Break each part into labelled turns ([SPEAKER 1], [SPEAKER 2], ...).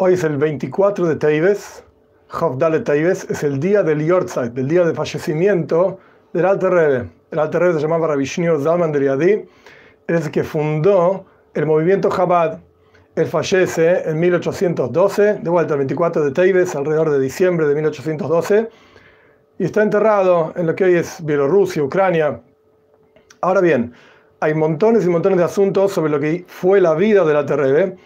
[SPEAKER 1] Hoy es el 24 de Teibes, Hovdale Teibes, es el día del Yortzeit, del día de fallecimiento del Alter Rebbe. El Alter Rebbe se llamaba Rabbi Shneur Zalman de Riadi, es el que fundó el movimiento Chabad. Él fallece en 1812, de vuelta el 24 de Teibes, alrededor de diciembre de 1812, y está enterrado en lo que hoy es Bielorrusia, Ucrania. Ahora bien, hay montones y montones de asuntos sobre lo que fue la vida del Alter Rebbe,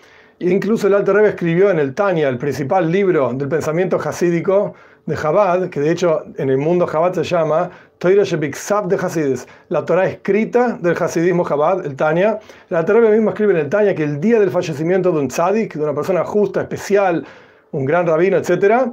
[SPEAKER 1] Incluso el Alter Rebbe escribió en el Tanya, el principal libro del pensamiento hasídico de Chabad, que de hecho en el mundo Chabad se llama de Hasides, la Torah escrita del hasidismo Chabad, el Tanya. El Alter Rebbe mismo escribe en el Tanya que el día del fallecimiento de un tzadik, de una persona justa, especial, un gran rabino, etc.,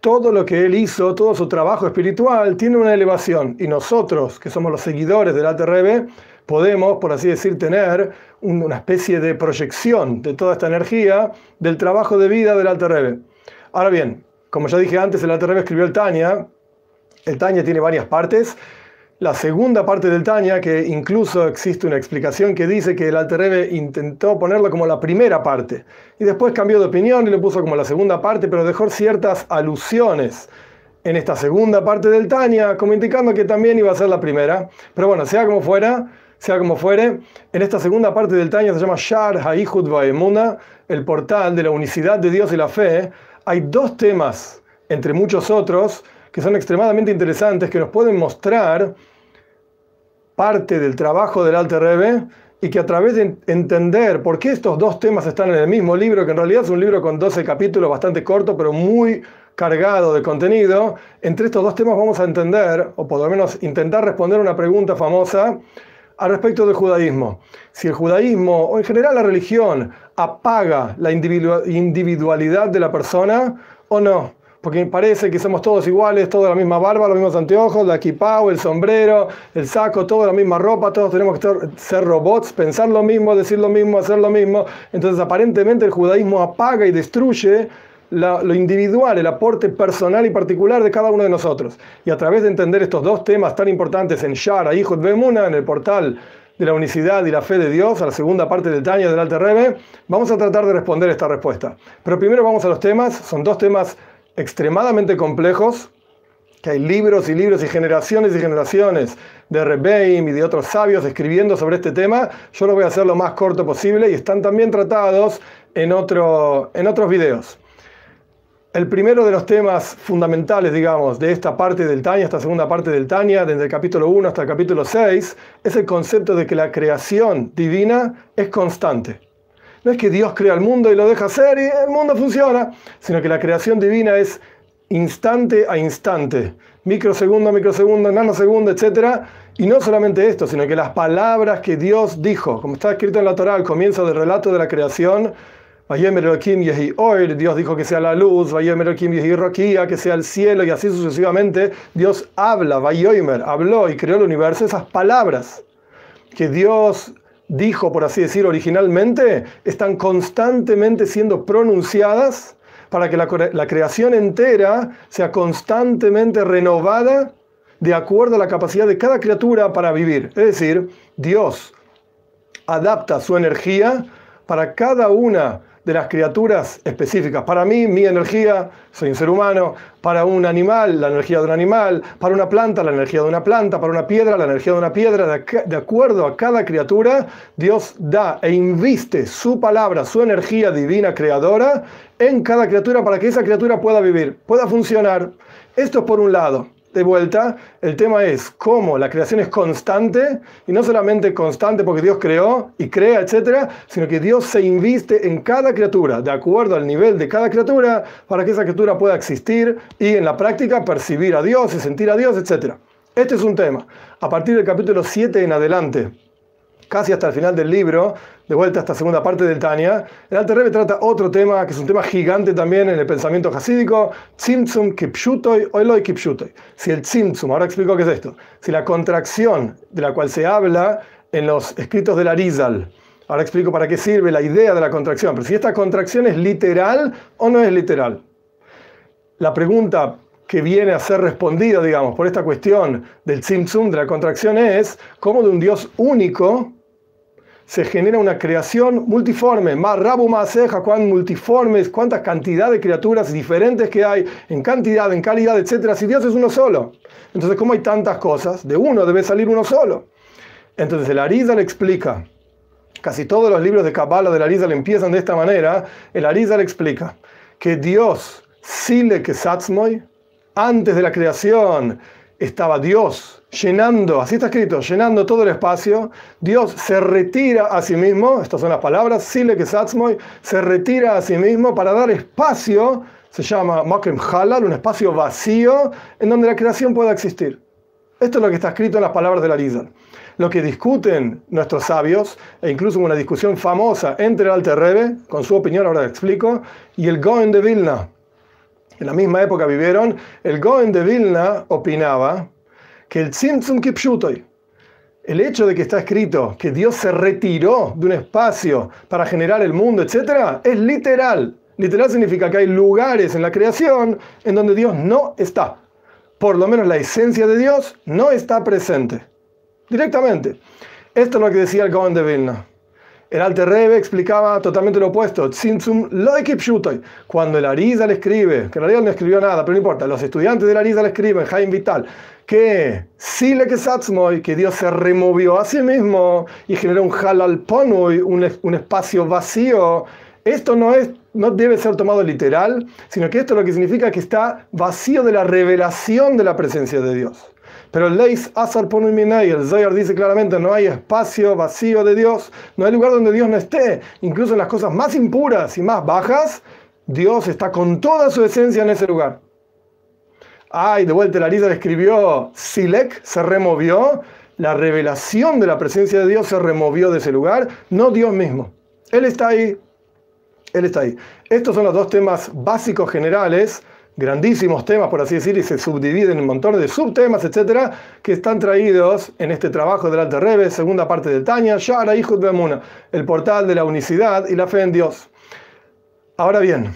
[SPEAKER 1] todo lo que él hizo, todo su trabajo espiritual tiene una elevación. Y nosotros, que somos los seguidores del Alter Rebbe, podemos, por así decir, tener una especie de proyección de toda esta energía del trabajo de vida del Alter Rebbe. Ahora bien, como ya dije antes, el Alter Rebbe escribió el Tanya. El Tanya tiene varias partes. La segunda parte del Tanya, que incluso existe una explicación que dice que el Alter Rebbe intentó ponerlo como la primera parte y después cambió de opinión y lo puso como la segunda parte, pero dejó ciertas alusiones en esta segunda parte del Tanya, como indicando que también iba a ser la primera. Pero bueno, sea como fuera, sea como fuere, en esta segunda parte del Taña se llama Shar Haihud Vaemuna, el portal de la unicidad de Dios y la fe. Hay dos temas, entre muchos otros, que son extremadamente interesantes, que nos pueden mostrar parte del trabajo del Alter Rebbe y que a través de entender por qué estos dos temas están en el mismo libro, que en realidad es un libro con 12 capítulos bastante corto, pero muy cargado de contenido, entre estos dos temas vamos a entender, o por lo menos intentar responder una pregunta famosa, al respecto del judaísmo. Si el judaísmo, o en general la religión, apaga la individualidad de la persona o no. Porque parece que somos todos iguales, todos la misma barba, los mismos anteojos, la equipa, el sombrero, el saco, toda la misma ropa, todos tenemos que ser robots, pensar lo mismo, decir lo mismo, hacer lo mismo. Entonces aparentemente el judaísmo apaga y destruye lo individual, el aporte personal y particular de cada uno de nosotros. Y a través de entender estos dos temas tan importantes en Shara, Hijo de Bemuna, en el portal de la unicidad y la fe de Dios, a la segunda parte del Taño del Alter Rebbe, vamos a tratar de responder esta respuesta. Pero primero vamos a los temas, son dos temas extremadamente complejos, que hay libros y libros y generaciones y generaciones de Rebbeim y de otros sabios escribiendo sobre este tema. Yo lo voy a hacer lo más corto posible y están también tratados en, otro, en otros videos. El primero de los temas fundamentales, digamos, de esta parte del Tania, esta segunda parte del Tania, desde el capítulo 1 hasta el capítulo 6, es el concepto de que la creación divina es constante. No es que Dios crea el mundo y lo deja hacer y el mundo funciona, sino que la creación divina es instante a instante, microsegundo a microsegundo, nanosegundo, etc. Y no solamente esto, sino que las palabras que Dios dijo, como está escrito en la Torah al comienzo del relato de la creación, Dios dijo que sea la luz, que sea el cielo, y así sucesivamente. Dios habla, habló y creó el universo. Esas palabras que Dios dijo, por así decir, originalmente, están constantemente siendo pronunciadas para que la, creación entera sea constantemente renovada de acuerdo a la capacidad de cada criatura para vivir. Es decir, Dios adapta su energía para cada una de las criaturas específicas. Para mí, mi energía, soy un ser humano. Para un animal, la energía de un animal. Para una planta, la energía de una planta. Para una piedra, la energía de una piedra. De, acuerdo a cada criatura, Dios da e inviste su palabra, su energía divina creadora en cada criatura para que esa criatura pueda vivir, pueda funcionar. Esto es por un lado de vuelta, el tema es cómo la creación es constante, y no solamente constante porque Dios creó y crea, etcétera, sino que Dios se inviste en cada criatura, de acuerdo al nivel de cada criatura, para que esa criatura pueda existir y en la práctica percibir a Dios y sentir a Dios, etcétera. Este es un tema. A partir del capítulo 7 en adelante, casi hasta el final del libro, de vuelta a esta segunda parte del Tania, el Alter Rebbe trata otro tema que es un tema gigante también en el pensamiento hasídico, Tzimtzum Kipshutoy o Eloi Kipshutoy. Si el Tzimtzum, ahora explico qué es esto, si la contracción de la cual se habla en los escritos del Arizal, ahora explico para qué sirve la idea de la contracción, pero si esta contracción es literal o no es literal. La pregunta que viene a ser respondida, digamos, por esta cuestión del Tzimtzum, de la contracción, es cómo de un Dios único, se genera una creación multiforme, más rabu más ceja, cuán multiformes, cuántas cantidad de criaturas diferentes que hay, en cantidad, en calidad, etcétera, si Dios es uno solo. Entonces, ¿cómo hay tantas cosas? De uno debe salir uno solo. Entonces, el Arisa le explica, casi todos los libros de Kabbalah del Arisa le empiezan de esta manera, el Arisa le explica que Dios, Sile que Satzmoy, antes de la creación, estaba Dios llenando, así está escrito, llenando todo el espacio, Dios se retira a sí mismo, estas son las palabras, Sile que se retira a sí mismo para dar espacio, se llama Makem Halal, un espacio vacío en donde la creación pueda existir. Esto es lo que está escrito en las palabras de la Arizal. Lo que discuten nuestros sabios, e incluso una discusión famosa entre el Alter Rebbe, con su opinión ahora explico, y el Goen de Vilna, en la misma época vivieron, el Goen de Vilna opinaba que el Tzimtzum Kipshutoy, el hecho de que está escrito que Dios se retiró de un espacio para generar el mundo, etc., es literal. Literal significa que hay lugares en la creación en donde Dios no está. Por lo menos la esencia de Dios no está presente. Directamente. Esto es lo que decía el Goen de Vilna. El Alter Rebbe explicaba totalmente lo opuesto. Cuando el Arisa le escribe, que en realidad no escribió nada, pero no importa, los estudiantes del Arisa le escriben, Jaime Vital, que Sile Satzmoy, que Dios se removió a sí mismo y generó un halal ponoy, un, un espacio vacío. Esto no, es, no debe ser tomado literal, sino que esto lo que significa que está vacío de la revelación de la presencia de Dios. Pero Leis Azar y el Zayar dice claramente, no hay espacio vacío de Dios, no hay lugar donde Dios no esté. Incluso en las cosas más impuras y más bajas, Dios está con toda su esencia en ese lugar. Ay, de vuelta el le escribió, Silek se removió, la revelación de la presencia de Dios se removió de ese lugar, no Dios mismo. Él está ahí, Él está ahí. Estos son los dos temas básicos generales grandísimos temas, por así decir, y se subdividen en un montón de subtemas, etcétera, que están traídos en este trabajo del Alter Rebbe, segunda parte de Tanya, Shara Hijud Bemuna, el portal de la unicidad y la fe en Dios. Ahora bien,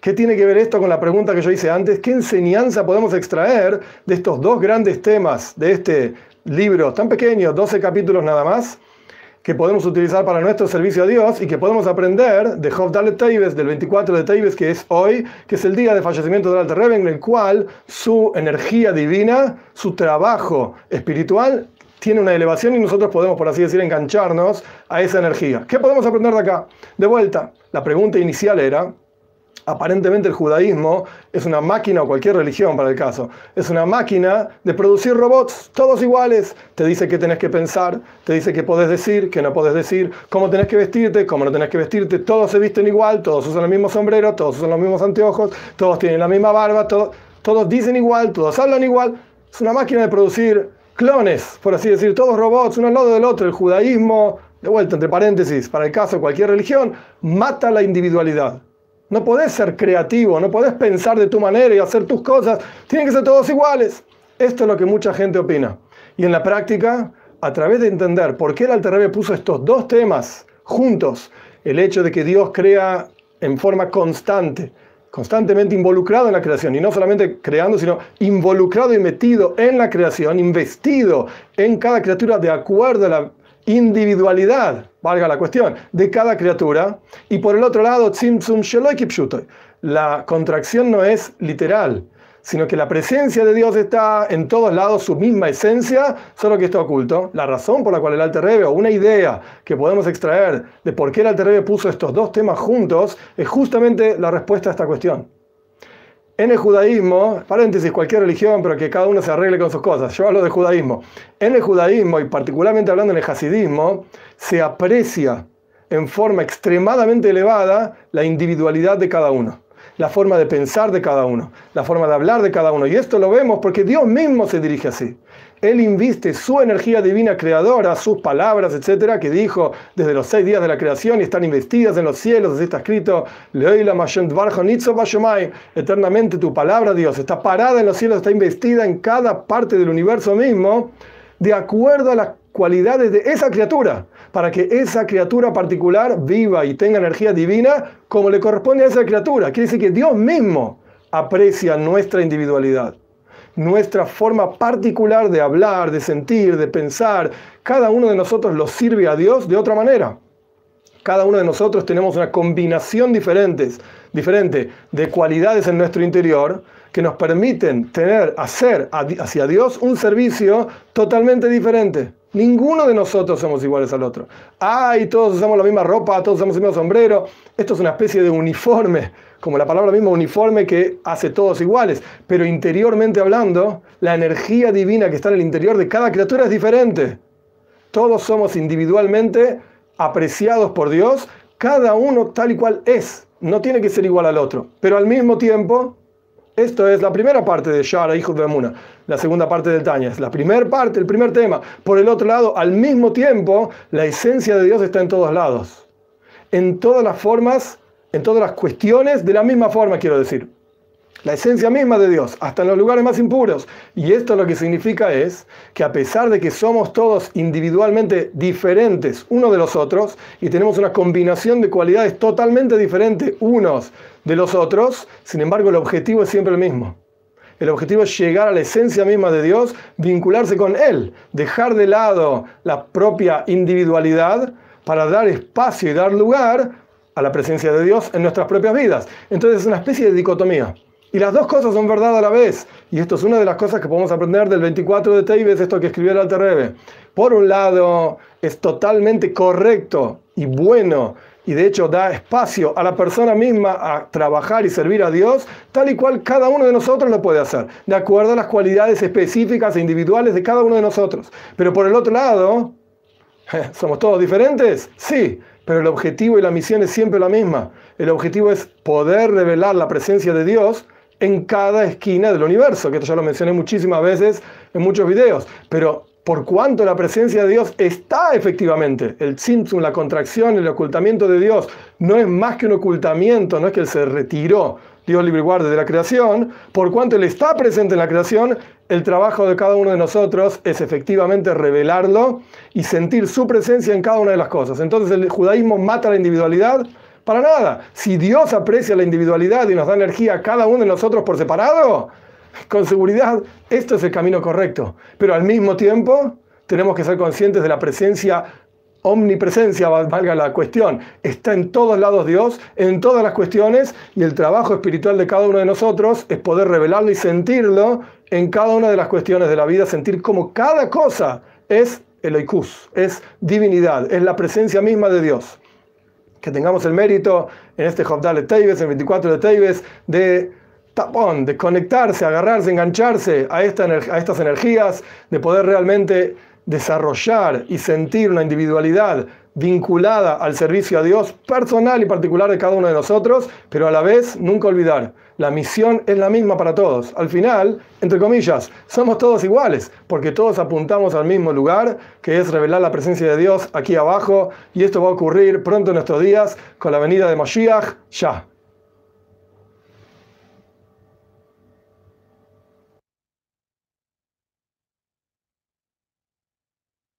[SPEAKER 1] ¿qué tiene que ver esto con la pregunta que yo hice antes? ¿Qué enseñanza podemos extraer de estos dos grandes temas de este libro tan pequeño, 12 capítulos nada más? Que podemos utilizar para nuestro servicio a Dios y que podemos aprender de Job Dalet Teibes, del 24 de Teibes, que es hoy, que es el día de fallecimiento del Alter Rebbe, en el cual su energía divina, su trabajo espiritual, tiene una elevación y nosotros podemos, por así decir, engancharnos a esa energía. ¿Qué podemos aprender de acá? De vuelta, la pregunta inicial era, Aparentemente el judaísmo es una máquina, o cualquier religión para el caso, es una máquina de producir robots, todos iguales. Te dice qué tenés que pensar, te dice qué podés decir, qué no podés decir, cómo tenés que vestirte, cómo no tenés que vestirte. Todos se visten igual, todos usan el mismo sombrero, todos usan los mismos anteojos, todos tienen la misma barba, todos dicen igual, todos hablan igual. Es una máquina de producir clones, por así decir, todos robots, uno al lado del otro. El judaísmo, de vuelta, entre paréntesis, para el caso cualquier religión, mata la individualidad. No podés ser creativo, no podés pensar de tu manera y hacer tus cosas. Tienen que ser todos iguales. Esto es lo que mucha gente opina. Y en la práctica, a través de entender por qué el Alter puso estos dos temas juntos, el hecho de que Dios crea en forma constante, constantemente involucrado en la creación, y no solamente creando, sino involucrado y metido en la creación, investido en cada criatura de acuerdo a la individualidad, valga la cuestión, de cada criatura. Y por el otro lado, la contracción no es literal, sino que la presencia de Dios está en todos lados, su misma esencia, solo que está oculto. La razón por la cual el Alter Rebbe, o una idea que podemos extraer de por qué el Alter Rebbe puso estos dos temas juntos, es justamente la respuesta a esta cuestión. En el judaísmo, paréntesis, cualquier religión, pero que cada uno se arregle con sus cosas. Yo hablo de judaísmo. En el judaísmo, y particularmente hablando en el hasidismo, se aprecia en forma extremadamente elevada la individualidad de cada uno, la forma de pensar de cada uno, la forma de hablar de cada uno. Y esto lo vemos porque Dios mismo se dirige así. Él inviste su energía divina creadora, sus palabras, etcétera, que dijo desde los seis días de la creación y están investidas en los cielos. Así está escrito: Eternamente tu palabra, Dios, está parada en los cielos, está investida en cada parte del universo mismo, de acuerdo a las cualidades de esa criatura, para que esa criatura particular viva y tenga energía divina como le corresponde a esa criatura. Quiere decir que Dios mismo aprecia nuestra individualidad. Nuestra forma particular de hablar, de sentir, de pensar. Cada uno de nosotros lo sirve a Dios de otra manera. Cada uno de nosotros tenemos una combinación diferentes, diferente de cualidades en nuestro interior que nos permiten tener, hacer hacia Dios un servicio totalmente diferente. Ninguno de nosotros somos iguales al otro. Ay, todos usamos la misma ropa, todos usamos el mismo sombrero. Esto es una especie de uniforme, como la palabra misma uniforme que hace todos iguales. Pero interiormente hablando, la energía divina que está en el interior de cada criatura es diferente. Todos somos individualmente apreciados por Dios, cada uno tal y cual es. No tiene que ser igual al otro. Pero al mismo tiempo, esto es la primera parte de Shara, hijo de Amuna. La segunda parte del Tanya es la primera parte, el primer tema. Por el otro lado, al mismo tiempo, la esencia de Dios está en todos lados. En todas las formas, en todas las cuestiones, de la misma forma, quiero decir la esencia misma de Dios, hasta en los lugares más impuros. Y esto lo que significa es que a pesar de que somos todos individualmente diferentes unos de los otros y tenemos una combinación de cualidades totalmente diferentes unos de los otros, sin embargo el objetivo es siempre el mismo. El objetivo es llegar a la esencia misma de Dios, vincularse con Él, dejar de lado la propia individualidad para dar espacio y dar lugar a la presencia de Dios en nuestras propias vidas. Entonces es una especie de dicotomía. Y las dos cosas son verdad a la vez. Y esto es una de las cosas que podemos aprender del 24 de Teibes, esto que escribió el Alter Rebbe. Por un lado, es totalmente correcto y bueno, y de hecho da espacio a la persona misma a trabajar y servir a Dios, tal y cual cada uno de nosotros lo puede hacer, de acuerdo a las cualidades específicas e individuales de cada uno de nosotros. Pero por el otro lado, ¿somos todos diferentes? Sí, pero el objetivo y la misión es siempre la misma. El objetivo es poder revelar la presencia de Dios en cada esquina del universo, que esto ya lo mencioné muchísimas veces en muchos videos, pero por cuanto la presencia de Dios está efectivamente, el tzimtzum, la contracción, el ocultamiento de Dios, no es más que un ocultamiento, no es que Él se retiró, Dios libre guarde de la creación, por cuanto Él está presente en la creación, el trabajo de cada uno de nosotros es efectivamente revelarlo y sentir su presencia en cada una de las cosas. Entonces el judaísmo mata la individualidad, para nada. Si Dios aprecia la individualidad y nos da energía a cada uno de nosotros por separado, con seguridad esto es el camino correcto. Pero al mismo tiempo tenemos que ser conscientes de la presencia, omnipresencia, valga la cuestión. Está en todos lados Dios, en todas las cuestiones, y el trabajo espiritual de cada uno de nosotros es poder revelarlo y sentirlo en cada una de las cuestiones de la vida, sentir como cada cosa es Eloikus, es divinidad, es la presencia misma de Dios que tengamos el mérito en este Jobdal de Teibes, el 24 de Teibes, de tapón, de conectarse, agarrarse, engancharse a, esta, a estas energías, de poder realmente desarrollar y sentir una individualidad vinculada al servicio a Dios personal y particular de cada uno de nosotros, pero a la vez nunca olvidar, la misión es la misma para todos. Al final, entre comillas, somos todos iguales, porque todos apuntamos al mismo lugar, que es revelar la presencia de Dios aquí abajo, y esto va a ocurrir pronto en nuestros días con la venida de Moshiach ya.